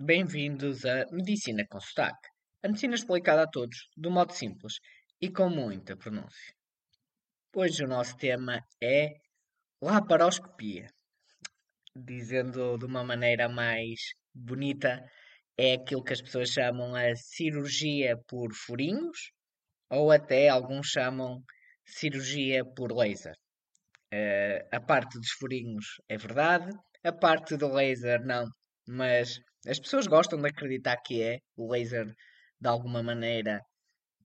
Bem-vindos a Medicina com Sotaque. A medicina explicada a todos, um modo simples e com muita pronúncia. Hoje o nosso tema é laparoscopia. Dizendo de uma maneira mais bonita, é aquilo que as pessoas chamam a cirurgia por furinhos ou até alguns chamam cirurgia por laser. Uh, a parte dos furinhos é verdade, a parte do laser não, mas as pessoas gostam de acreditar que é. O laser, de alguma maneira,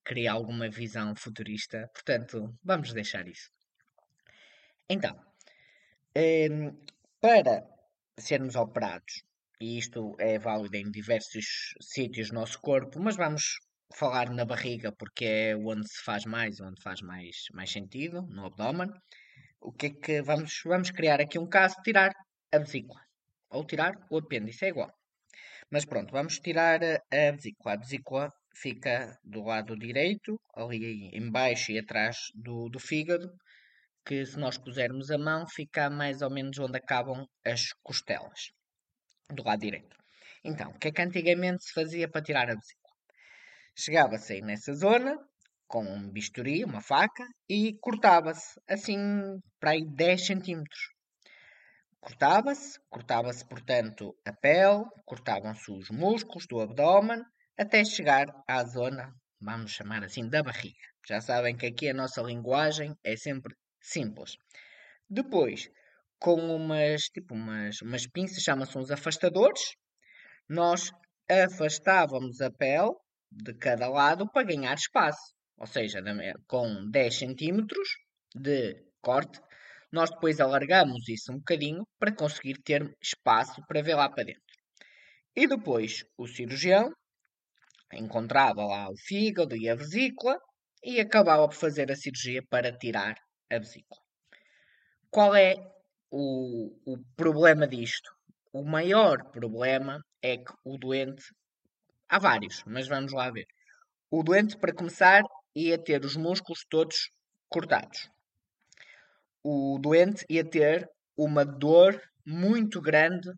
cria alguma visão futurista. Portanto, vamos deixar isso. Então, um, para sermos operados, e isto é válido em diversos sítios do nosso corpo, mas vamos falar na barriga porque é onde se faz mais, onde faz mais, mais sentido, no abdômen. O que é que vamos, vamos criar aqui um caso, tirar a vesícula. Ou tirar o apêndice, é igual. Mas pronto, vamos tirar a vesícula. A vesícula fica do lado direito, ali embaixo e atrás do, do fígado, que se nós pusermos a mão fica mais ou menos onde acabam as costelas, do lado direito. Então, o que é que antigamente se fazia para tirar a vesícula? Chegava-se aí nessa zona, com um bisturi, uma faca, e cortava-se, assim, para aí 10 centímetros. Cortava-se, cortava-se, portanto, a pele, cortavam-se os músculos do abdômen, até chegar à zona, vamos chamar assim, da barriga. Já sabem que aqui a nossa linguagem é sempre simples. Depois, com umas, tipo umas, umas pinças, chamam-se uns afastadores, nós afastávamos a pele de cada lado para ganhar espaço. Ou seja, com 10 centímetros de corte, nós depois alargamos isso um bocadinho para conseguir ter espaço para ver lá para dentro. E depois o cirurgião encontrava lá o fígado e a vesícula e acabava por fazer a cirurgia para tirar a vesícula. Qual é o, o problema disto? O maior problema é que o doente. Há vários, mas vamos lá ver. O doente, para começar, ia ter os músculos todos cortados o doente ia ter uma dor muito grande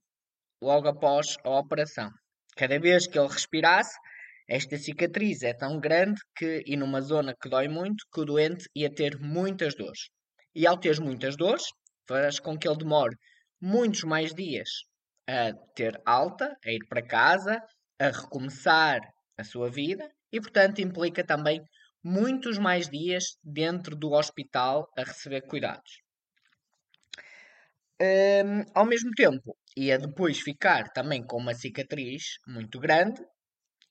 logo após a operação. Cada vez que ele respirasse, esta cicatriz é tão grande que, e numa zona que dói muito, que o doente ia ter muitas dores. E ao ter muitas dores, faz com que ele demore muitos mais dias a ter alta, a ir para casa, a recomeçar a sua vida e, portanto, implica também muitos mais dias dentro do hospital a receber cuidados. Um, ao mesmo tempo, ia depois ficar também com uma cicatriz muito grande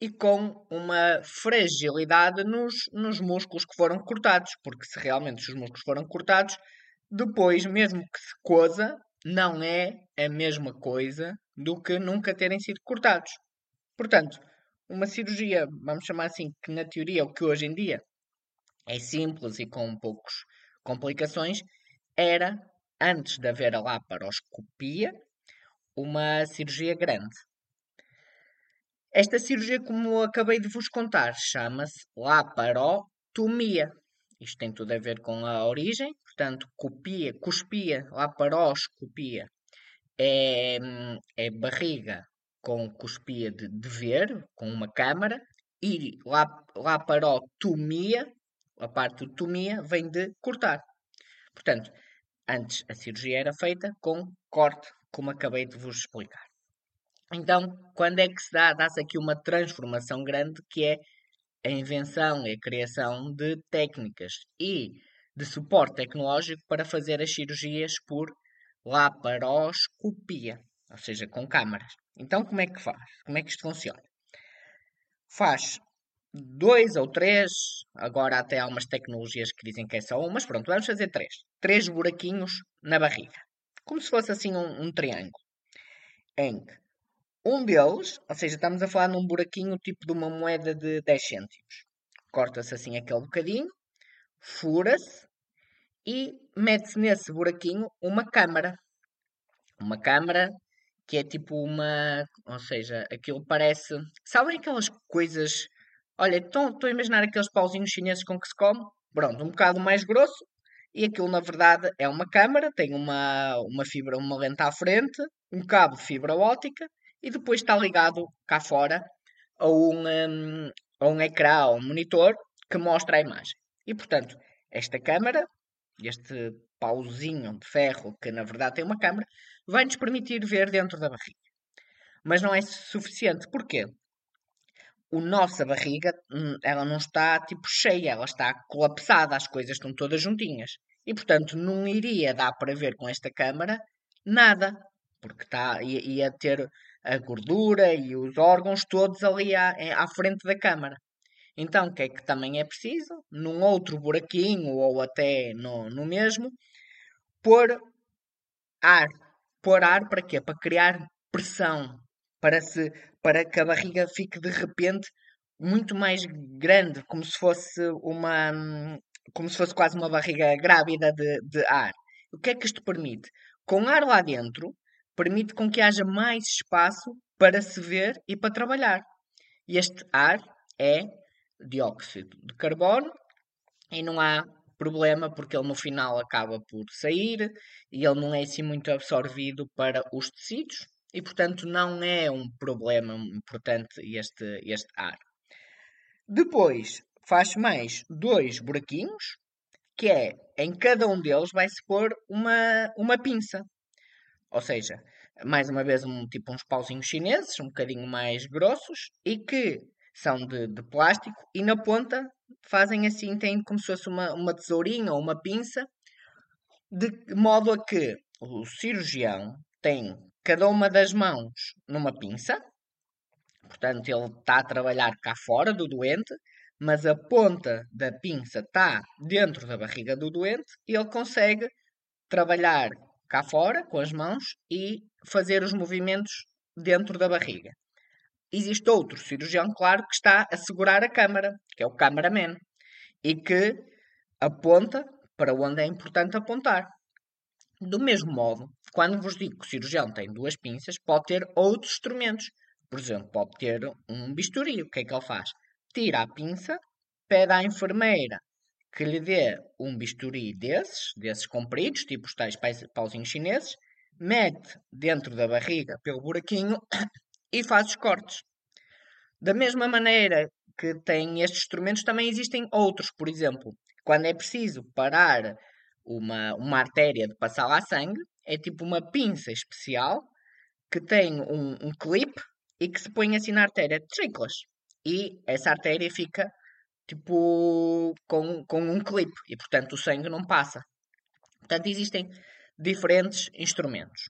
e com uma fragilidade nos, nos músculos que foram cortados, porque se realmente os músculos foram cortados, depois, mesmo que se coza, não é a mesma coisa do que nunca terem sido cortados. Portanto, uma cirurgia, vamos chamar assim, que na teoria, o que hoje em dia é simples e com poucas complicações, era, antes de haver a laparoscopia, uma cirurgia grande. Esta cirurgia, como acabei de vos contar, chama-se laparotomia. Isto tem tudo a ver com a origem, portanto, copia, cuspia, laparoscopia é, é barriga com cuspia de, de ver, com uma câmara, e laparotomia a parte de tomia vem de cortar. Portanto, antes a cirurgia era feita com corte, como acabei de vos explicar. Então, quando é que se dá? Dá-se aqui uma transformação grande que é a invenção e a criação de técnicas e de suporte tecnológico para fazer as cirurgias por laparoscopia, ou seja, com câmaras. Então, como é que faz? Como é que isto funciona? Faz dois ou três, agora até há umas tecnologias que dizem que é só um, mas pronto, vamos fazer três. Três buraquinhos na barriga. Como se fosse assim um, um triângulo. Em que um deles, ou seja, estamos a falar num buraquinho tipo de uma moeda de 10 cêntimos. Corta-se assim aquele bocadinho, fura-se e mete-se nesse buraquinho uma câmara. Uma câmara que é tipo uma. Ou seja, aquilo parece. Sabem aquelas coisas Olha, estou a imaginar aqueles pauzinhos chineses com que se come. Pronto, um bocado mais grosso. E aquilo, na verdade, é uma câmara, tem uma, uma fibra, uma lente à frente, um cabo de fibra óptica e depois está ligado cá fora a um, um, a um ecrã, a um monitor que mostra a imagem. E portanto, esta câmara, este pauzinho de ferro que na verdade tem uma câmara, vai nos permitir ver dentro da barriga. Mas não é suficiente. Porquê? O nossa barriga, hum, ela não está tipo cheia, ela está colapsada, as coisas estão todas juntinhas. E portanto não iria dar para ver com esta câmara nada, porque tá, ia, ia ter a gordura e os órgãos todos ali à, à frente da câmara. Então, o que é que também é preciso? Num outro buraquinho ou até no, no mesmo, pôr ar. Pôr ar para quê? Para criar pressão. Para, se, para que a barriga fique de repente muito mais grande, como se fosse uma. como se fosse quase uma barriga grávida de, de ar. O que é que isto permite? Com ar lá dentro, permite com que haja mais espaço para se ver e para trabalhar. Este ar é dióxido de carbono e não há problema porque ele no final acaba por sair e ele não é assim muito absorvido para os tecidos e portanto não é um problema importante este, este ar. Depois faz mais dois buraquinhos que é em cada um deles vai-se pôr uma, uma pinça. Ou seja, mais uma vez um tipo uns pauzinhos chineses, um bocadinho mais grossos e que são de, de plástico e na ponta fazem assim, tem como se fosse uma, uma tesourinha ou uma pinça, de modo a que o cirurgião tem cada uma das mãos numa pinça, portanto ele está a trabalhar cá fora do doente, mas a ponta da pinça está dentro da barriga do doente e ele consegue trabalhar cá fora com as mãos e fazer os movimentos dentro da barriga. Existe outro cirurgião, claro, que está a segurar a câmara, que é o cameraman, e que aponta para onde é importante apontar. Do mesmo modo, quando vos digo que o cirurgião tem duas pinças, pode ter outros instrumentos. Por exemplo, pode ter um bisturi. O que é que ele faz? Tira a pinça, pede à enfermeira que lhe dê um bisturi desses, desses compridos, tipo os tais pauzinhos chineses, mete dentro da barriga pelo buraquinho e faz os cortes. Da mesma maneira que tem estes instrumentos, também existem outros. Por exemplo, quando é preciso parar uma, uma artéria de passar lá sangue, é tipo uma pinça especial que tem um, um clipe e que se põe assim na artéria de triclas. E essa artéria fica tipo com, com um clipe e portanto o sangue não passa. Portanto, existem diferentes instrumentos.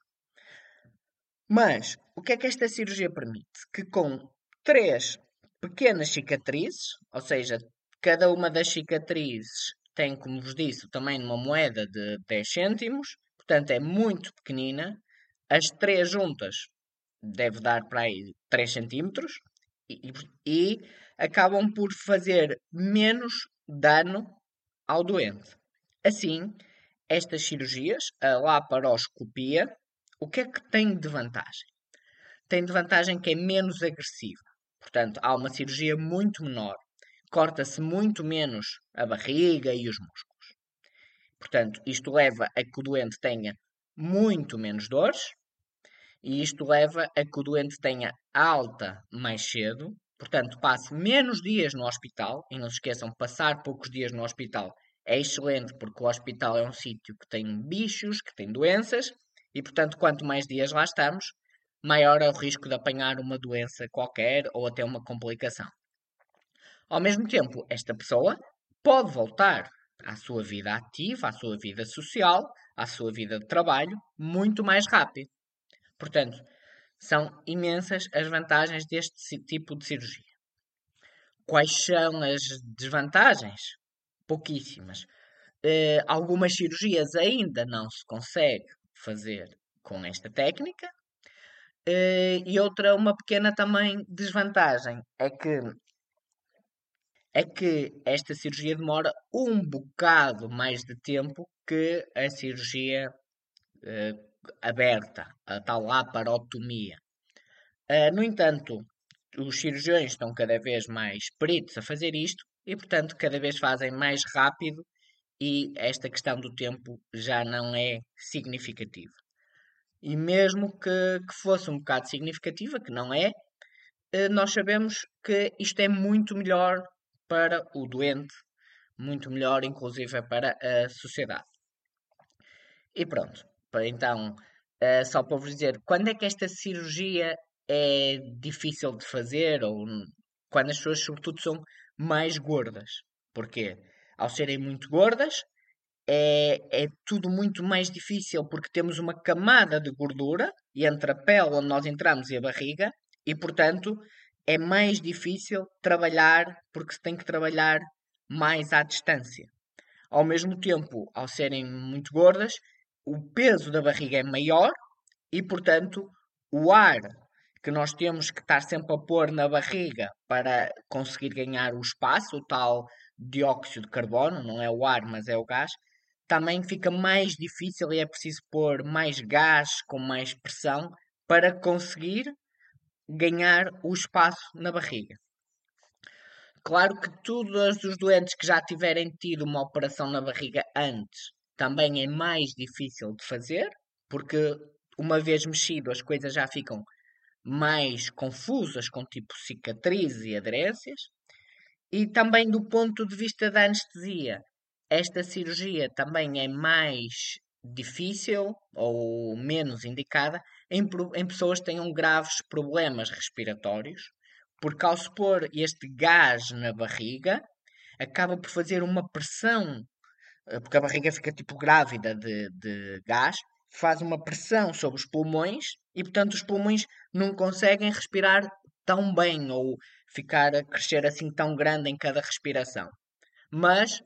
Mas o que é que esta cirurgia permite? Que com três pequenas cicatrizes, ou seja, cada uma das cicatrizes tem, como vos disse, também uma moeda de 10 cêntimos, portanto é muito pequenina. As três juntas deve dar para aí 3 centímetros e, e acabam por fazer menos dano ao doente. Assim, estas cirurgias, a laparoscopia, o que é que tem de vantagem? Tem de vantagem que é menos agressiva. Portanto, há uma cirurgia muito menor. Corta-se muito menos a barriga e os músculos. Portanto, isto leva a que o doente tenha muito menos dores e isto leva a que o doente tenha alta mais cedo, portanto, passe menos dias no hospital. E não se esqueçam, passar poucos dias no hospital é excelente porque o hospital é um sítio que tem bichos, que tem doenças e, portanto, quanto mais dias lá estamos, maior é o risco de apanhar uma doença qualquer ou até uma complicação. Ao mesmo tempo, esta pessoa pode voltar à sua vida ativa, à sua vida social, à sua vida de trabalho muito mais rápido. Portanto, são imensas as vantagens deste tipo de cirurgia. Quais são as desvantagens? Pouquíssimas. Uh, algumas cirurgias ainda não se consegue fazer com esta técnica, Uh, e outra, uma pequena também desvantagem, é que, é que esta cirurgia demora um bocado mais de tempo que a cirurgia uh, aberta, a tal laparotomia. Uh, no entanto, os cirurgiões estão cada vez mais peritos a fazer isto e, portanto, cada vez fazem mais rápido e esta questão do tempo já não é significativa. E mesmo que, que fosse um bocado significativa, que não é, eh, nós sabemos que isto é muito melhor para o doente, muito melhor, inclusive, para a sociedade. E pronto, então, eh, só para vos dizer, quando é que esta cirurgia é difícil de fazer, ou quando as pessoas, sobretudo, são mais gordas. Porquê? Ao serem muito gordas, é, é tudo muito mais difícil porque temos uma camada de gordura entre a pele onde nós entramos e a barriga e, portanto, é mais difícil trabalhar porque se tem que trabalhar mais à distância. Ao mesmo tempo, ao serem muito gordas, o peso da barriga é maior e, portanto, o ar que nós temos que estar sempre a pôr na barriga para conseguir ganhar o espaço, o tal dióxido de carbono, não é o ar, mas é o gás, também fica mais difícil e é preciso pôr mais gás com mais pressão para conseguir ganhar o espaço na barriga. Claro que todos os doentes que já tiverem tido uma operação na barriga antes também é mais difícil de fazer, porque uma vez mexido as coisas já ficam mais confusas, com tipo cicatrizes e aderências. E também do ponto de vista da anestesia, esta cirurgia também é mais difícil ou menos indicada em, em pessoas que tenham graves problemas respiratórios, porque ao se pôr este gás na barriga, acaba por fazer uma pressão, eh, porque a barriga fica tipo grávida de, de gás, faz uma pressão sobre os pulmões e, portanto, os pulmões não conseguem respirar tão bem ou ficar a crescer assim tão grande em cada respiração. Mas,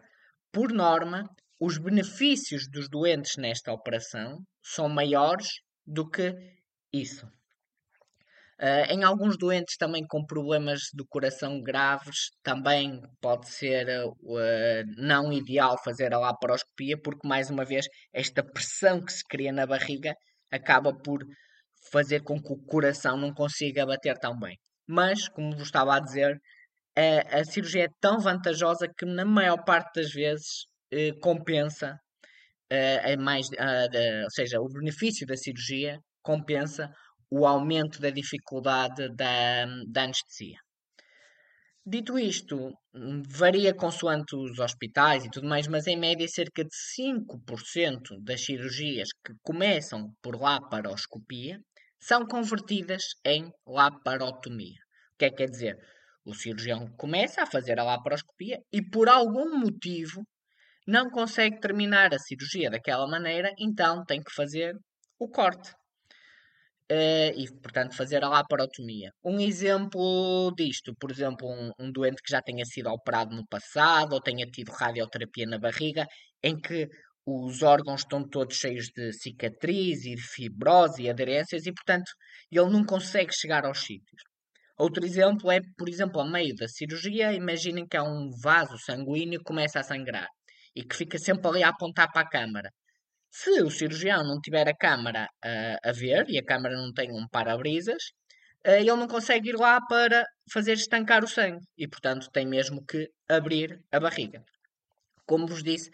por norma, os benefícios dos doentes nesta operação são maiores do que isso. Uh, em alguns doentes também com problemas do coração graves, também pode ser uh, não ideal fazer a laparoscopia, porque, mais uma vez, esta pressão que se cria na barriga acaba por fazer com que o coração não consiga bater tão bem. Mas, como vos estava a dizer, a, a cirurgia é tão vantajosa que, na maior parte das vezes, uh, compensa. a mais, ou seja, o benefício da cirurgia compensa o aumento da dificuldade da, da anestesia. Dito isto, varia consoante os hospitais e tudo mais, mas em média cerca de 5% das cirurgias que começam por laparoscopia são convertidas em laparotomia. O que é que quer dizer? O cirurgião começa a fazer a laparoscopia e por algum motivo não consegue terminar a cirurgia daquela maneira, então tem que fazer o corte. Uh, e, portanto, fazer a laparotomia. Um exemplo disto, por exemplo, um, um, doente que já tenha sido operado no passado ou tenha tido radioterapia na barriga, em que os órgãos estão todos cheios de cicatriz e fibrose e aderências e, portanto, ele não consegue chegar aos sítios. Outro exemplo é, por exemplo, a meio da cirurgia, imaginem que há um vaso sanguíneo que começa a sangrar e que fica sempre ali a apontar para a câmara. Se o cirurgião não tiver a câmara uh, a ver e a câmara não tem um para-brisas, uh, ele não consegue ir lá para fazer estancar o sangue e, portanto, tem mesmo que abrir a barriga. Como vos disse,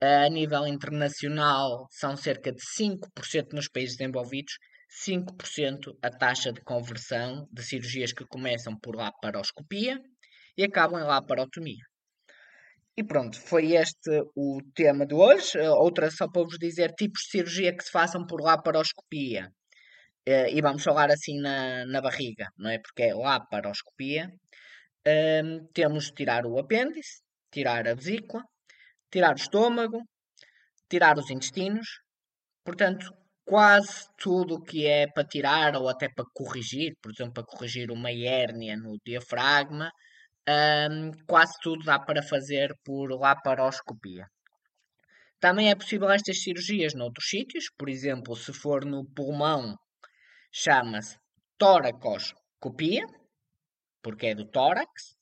a nível internacional são cerca de 5% nos países desenvolvidos, 5% a taxa de conversão de cirurgias que começam por laparoscopia e acabam em laparotomia. E pronto, foi este o tema de hoje. Eh, outra só para vos dizer tipos de cirurgia que se façam por laparoscopia. Uh, e vamos falar assim na, na barriga, não é? Porque é laparoscopia. Uh, temos de tirar o apêndice, tirar a vesícula, tirar o estômago, tirar os intestinos. Portanto, quase tudo o que é para tirar ou até para corrigir, por exemplo, para corrigir uma hérnia no diafragma, um, quase tudo dá para fazer por laparoscopia. Também é possível estas cirurgias noutros sítios, por exemplo, se for no pulmão, chama-se toracoscopia, porque é do tórax.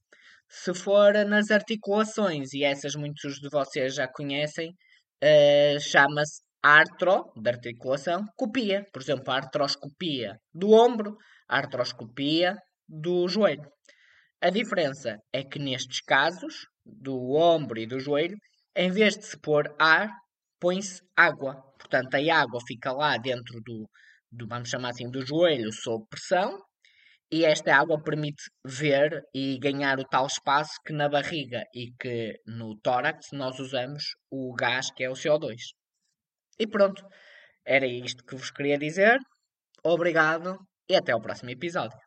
Se for nas articulações, e essas muitos de vocês já conhecem, uh, chama-se artro, de articulação, copia. Por exemplo, a artroscopia do ombro, a artroscopia do joelho. A diferença é que nestes casos, do ombro e do joelho, em vez de se pôr ar, põe-se água. Portanto, a água fica lá dentro do, do, vamos chamar assim, do joelho sob pressão, e esta água permite ver e ganhar o tal espaço que na barriga e que no tórax nós usamos o gás que é o CO2. E pronto, era isto que vos queria dizer. Obrigado e até ao próximo episódio.